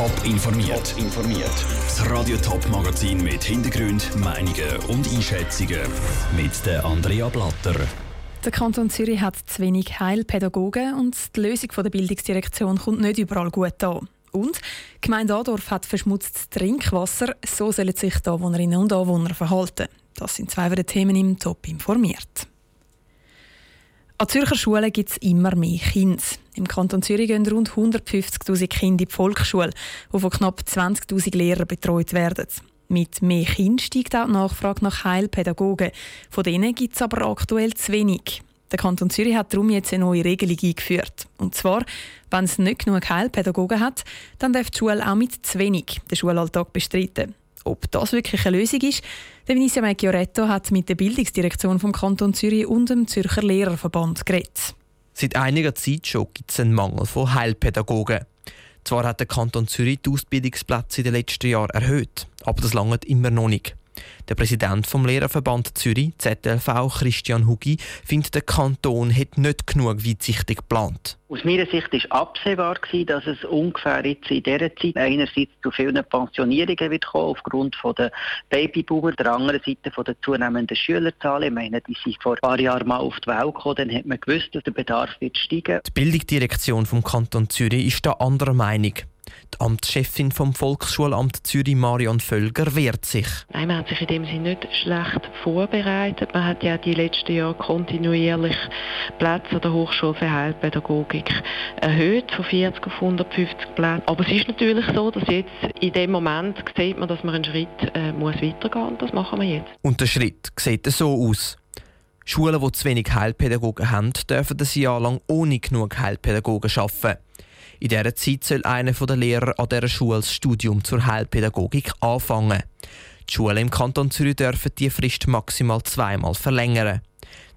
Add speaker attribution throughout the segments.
Speaker 1: Top informiert. informiert. Das Radio Top Magazin mit Hintergrund, Meinungen und Einschätzungen mit der Andrea Blatter.
Speaker 2: Der Kanton Zürich hat zu wenig Heilpädagogen und die Lösung der Bildungsdirektion kommt nicht überall gut an. Und die Gemeinde Adorf hat verschmutztes Trinkwasser. So sollen sich die Anwohnerinnen und Anwohner verhalten. Das sind zwei der Themen im Top informiert. An Zürcher Schulen gibt es immer mehr Kinder. Im Kanton Zürich gehen rund 150.000 Kinder in die Volksschule, die von knapp 20.000 Lehrern betreut werden. Mit mehr Kindern steigt auch die Nachfrage nach Heilpädagogen. Von denen gibt es aber aktuell zu wenig. Der Kanton Zürich hat darum jetzt eine neue Regelung eingeführt. Und zwar, wenn es nicht genug Heilpädagogen hat, dann darf die Schule auch mit zu wenig den Schulalltag bestreiten. Ob das wirklich eine Lösung ist, der Vinicia Meggioretto hat mit der Bildungsdirektion vom Kanton Zürich und dem Zürcher Lehrerverband geredet.
Speaker 3: Seit einiger Zeit schon gibt es einen Mangel von Heilpädagogen. Zwar hat der Kanton Zürich die Ausbildungsplätze in den letzten Jahren erhöht, aber das langt immer noch nicht. Der Präsident vom Lehrerverband Zürich, ZLV, Christian Hugi, findet, der Kanton hätte nicht genug weitsichtig geplant.
Speaker 4: Aus meiner Sicht war absehbar, dass es ungefähr jetzt in dieser Zeit einerseits zu vielen Pensionierungen wird kommen, aufgrund der Babyboomer, der anderen Seite von der zunehmenden Schülerzahlen. Ich meine, die sind vor ein paar Jahren mal auf die Welt gekommen, dann hat man gewusst, dass der Bedarf wird steigen.
Speaker 3: Die Bildungsdirektion vom Kanton Zürich ist da anderer Meinung. Die Amtschefin vom Volksschulamt Zürich, Marion Völger, wehrt sich.
Speaker 5: Nein, man hat sich in dem Sinne nicht schlecht vorbereitet. Man hat ja die letzten Jahre kontinuierlich Plätze an der Hochschule für Heilpädagogik erhöht, von 40 auf 150 Plätze. Aber es ist natürlich so, dass jetzt in dem Moment sieht man, dass man einen Schritt äh, muss weitergehen muss. Das machen wir jetzt.
Speaker 3: Und der Schritt sieht so aus. Schulen, die zu wenig Heilpädagogen haben, dürfen ein Jahr lang ohne genug Heilpädagogen arbeiten. In dieser Zeit soll einer der Lehrer an dieser Schule das Studium zur Heilpädagogik anfangen. Die Schulen im Kanton Zürich dürfen die Frist maximal zweimal verlängern.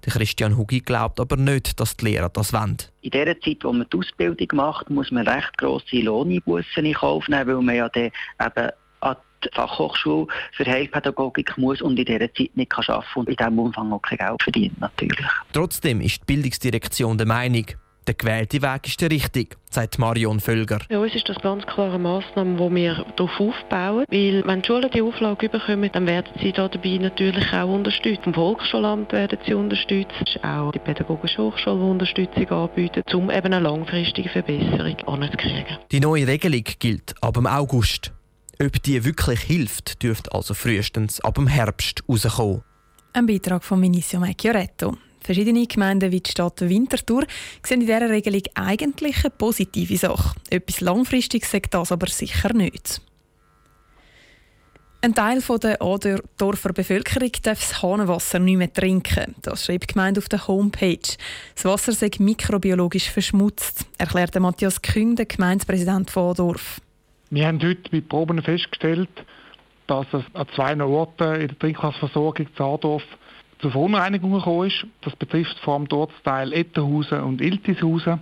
Speaker 3: Der Christian Hugi glaubt aber nicht, dass die Lehrer das wollen.
Speaker 4: In der Zeit, wo man die Ausbildung macht, muss man recht grosse Lohneinbußen in Kauf nehmen, weil man ja dann eben an die Fachhochschule für Heilpädagogik muss und in dieser Zeit nicht arbeiten kann und in diesem Umfang auch kein Geld verdient natürlich.
Speaker 3: Trotzdem ist die Bildungsdirektion der Meinung, der gewählte Weg ist der richtige, sagt Marion Völger.
Speaker 5: Für uns ist das ganz klare Massnahme, die wir darauf aufbauen. Weil wenn die Schulen die Auflage bekommen, dann werden sie dabei natürlich auch unterstützt. Vom Volksschulamt werden sie unterstützt, auch die Pädagogische Hochschule, die Unterstützung anbietet, um eben eine langfristige Verbesserung anzukriegen.
Speaker 3: Die neue Regelung gilt ab dem August. Ob die wirklich hilft, dürfte also frühestens ab dem Herbst rauskommen.
Speaker 2: Ein Beitrag von Vinicio Macchioretto. Verschiedene Gemeinden wie die Stadt Winterthur sehen in dieser Regelung eigentlich eine positive Sache. Etwas Langfristiges sagt das aber sicher nicht. Ein Teil der Adorfer Bevölkerung darf das Hahnenwasser nicht mehr trinken. Das schreibt die Gemeinde auf der Homepage. Das Wasser sei mikrobiologisch verschmutzt, erklärte Matthias Küng, der Gemeindepräsident von Adorf.
Speaker 6: Wir haben heute mit Proben festgestellt, dass es an zwei Orten in der Trinkwasserversorgung zu Adorf zu Verunreinigungen gekommen ist. Das betrifft vor allem dort Teil Ettenhausen und Iltishausen.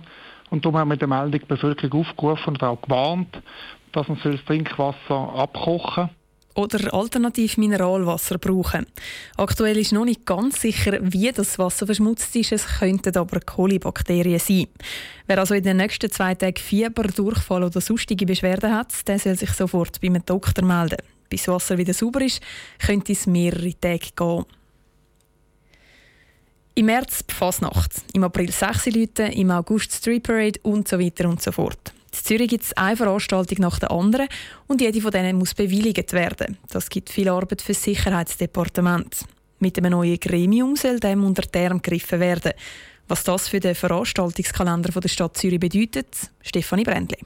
Speaker 6: Und darum haben wir in der Meldung die Bevölkerung aufgerufen und auch gewarnt, dass man das Trinkwasser abkochen
Speaker 2: soll oder alternativ Mineralwasser brauchen. Aktuell ist noch nicht ganz sicher, wie das Wasser verschmutzt ist. Es könnten aber Kolibakterien sein. Wer also in den nächsten zwei Tagen Fieber, Durchfall oder sonstige Beschwerden hat, der soll sich sofort beim Doktor melden. Bis das Wasser wieder sauber ist, könnte es mehrere Tage gehen. Im März die Fasnacht, im April sechs Leute, im August Street Parade und so weiter und so fort. In Zürich gibt es eine Veranstaltung nach der anderen und jede von denen muss bewilligt werden. Das gibt viel Arbeit für das Sicherheitsdepartement. Mit einem neuen Gremium soll dem unter Term gegriffen werden. Was das für den Veranstaltungskalender der Stadt Zürich bedeutet, Stefanie Brändli.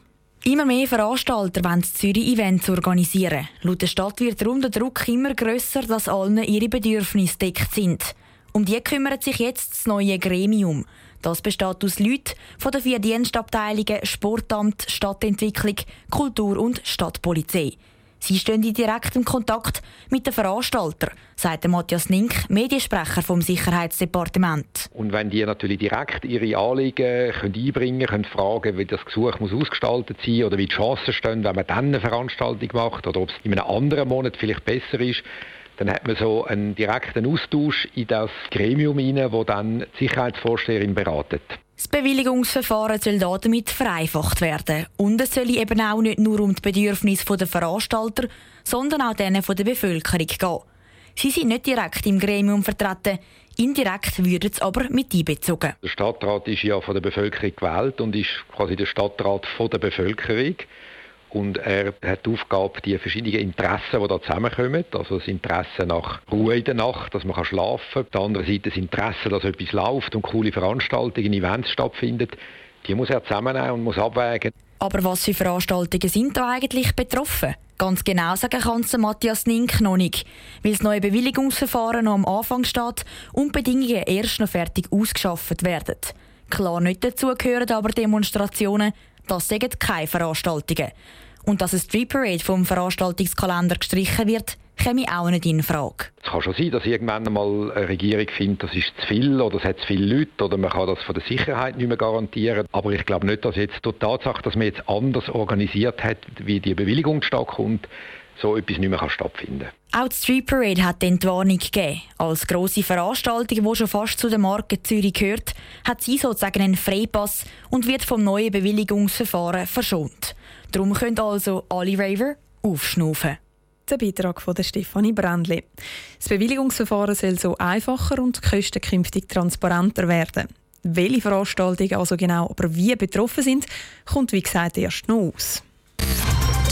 Speaker 7: Immer mehr Veranstalter wollen Zürich Events organisieren. Laut der Stadt wird darum der Druck immer grösser, dass allen ihre Bedürfnisse deckt sind. Um die kümmert sich jetzt das neue Gremium. Das besteht aus Leuten von den vier Dienstabteilungen Sportamt, Stadtentwicklung, Kultur und Stadtpolizei. Sie stehen in direktem Kontakt mit den Veranstaltern, sagt Matthias Nink, Mediensprecher vom Sicherheitsdepartement.
Speaker 8: Und wenn die natürlich direkt ihre Anliegen können einbringen können, fragen, wie das Gesuch muss ausgestaltet sein oder wie die Chancen stehen, wenn man dann eine Veranstaltung macht oder ob es in einem anderen Monat vielleicht besser ist, dann hat man so einen direkten Austausch in das Gremium hinein, wo dann die Sicherheitsvorsteherin beratet.
Speaker 7: Das Bewilligungsverfahren soll damit vereinfacht werden. Und es soll eben auch nicht nur um die Bedürfnisse der Veranstalter, sondern auch denen der Bevölkerung gehen. Sie sind nicht direkt im Gremium vertreten, indirekt würden es aber mit einbezogen.
Speaker 8: Der Stadtrat ist ja von der Bevölkerung gewählt und ist quasi der Stadtrat von der Bevölkerung. Und er hat die Aufgabe, die verschiedenen Interessen, die da zusammenkommen, also das Interesse nach Ruhe in der Nacht, dass man schlafen kann, auf der anderen Seite das Interesse, dass etwas läuft und coole Veranstaltungen, Events stattfinden, die muss er zusammennehmen und muss abwägen.
Speaker 7: Aber was für Veranstaltungen sind da eigentlich betroffen? Ganz genau sagen kann es Matthias Nink noch nicht, weil das neue Bewilligungsverfahren noch am Anfang steht und Bedingungen erst noch fertig ausgeschafft werden. Klar nicht dazu gehören aber Demonstrationen, das sind keine Veranstaltungen. Und dass ein Street Parade vom Veranstaltungskalender gestrichen wird, käme auch nicht in Frage.
Speaker 8: Es kann schon sein, dass irgendwann einmal eine Regierung findet, das ist zu viel oder es hat zu viele Leute oder man kann das von der Sicherheit nicht mehr garantieren. Aber ich glaube nicht, dass jetzt die Tatsache, dass man jetzt anders organisiert hat, wie die Bewilligung stattkommt, so etwas nicht mehr stattfinden
Speaker 7: kann. Auch die Street Parade hat die Entwarnung gegeben. Als grosse Veranstaltung, die schon fast zu der Marke Zürich gehört, hat sie sozusagen einen Freipass und wird vom neuen Bewilligungsverfahren verschont. Darum können also alle Raver aufschnaufen.
Speaker 2: Der Beitrag von Stefanie Brändli. Das Bewilligungsverfahren soll so einfacher und die künftig transparenter werden. Welche Veranstaltungen also genau aber wie betroffen sind, kommt wie gesagt erst noch aus.